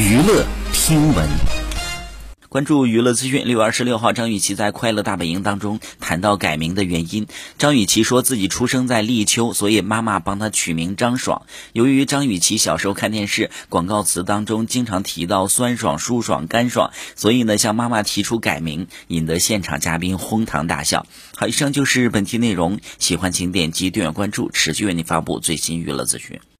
娱乐听闻。关注娱乐资讯六月二十六号张雨绮在快乐大本营当中谈到改名的原因。张雨绮说自己出生在立秋所以妈妈帮她取名张爽。由于张雨绮小时候看电视广告词当中经常提到酸爽舒爽干爽所以呢向妈妈提出改名引得现场嘉宾哄堂大笑。好以上就是本期内容喜欢请点击订阅关注持续为您发布最新娱乐资讯。